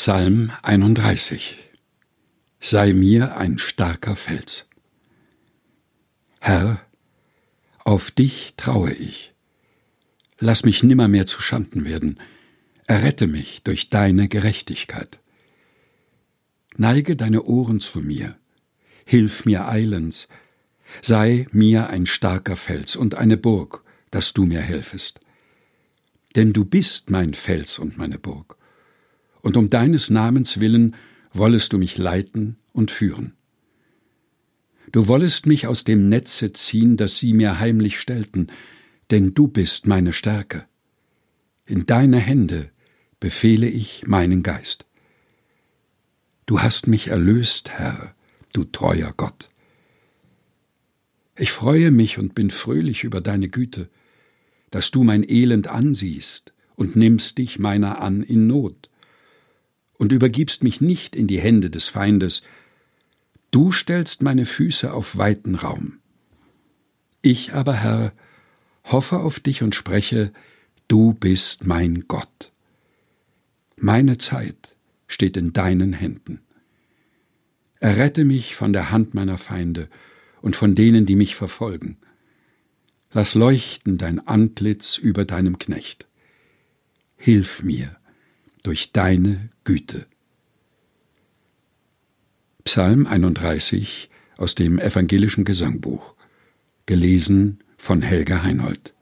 Psalm 31 Sei mir ein starker Fels. Herr, auf dich traue ich. Lass mich nimmermehr zu Schanden werden. Errette mich durch deine Gerechtigkeit. Neige deine Ohren zu mir. Hilf mir eilends. Sei mir ein starker Fels und eine Burg, dass du mir helfest. Denn du bist mein Fels und meine Burg und um deines Namens willen wollest du mich leiten und führen. Du wollest mich aus dem Netze ziehen, das sie mir heimlich stellten, denn du bist meine Stärke. In deine Hände befehle ich meinen Geist. Du hast mich erlöst, Herr, du treuer Gott. Ich freue mich und bin fröhlich über deine Güte, dass du mein Elend ansiehst und nimmst dich meiner an in Not und übergibst mich nicht in die Hände des Feindes, du stellst meine Füße auf weiten Raum. Ich aber, Herr, hoffe auf dich und spreche, du bist mein Gott. Meine Zeit steht in deinen Händen. Errette mich von der Hand meiner Feinde und von denen, die mich verfolgen. Lass leuchten dein Antlitz über deinem Knecht. Hilf mir durch deine Güte. Psalm 31 aus dem evangelischen Gesangbuch, gelesen von Helga Heinold.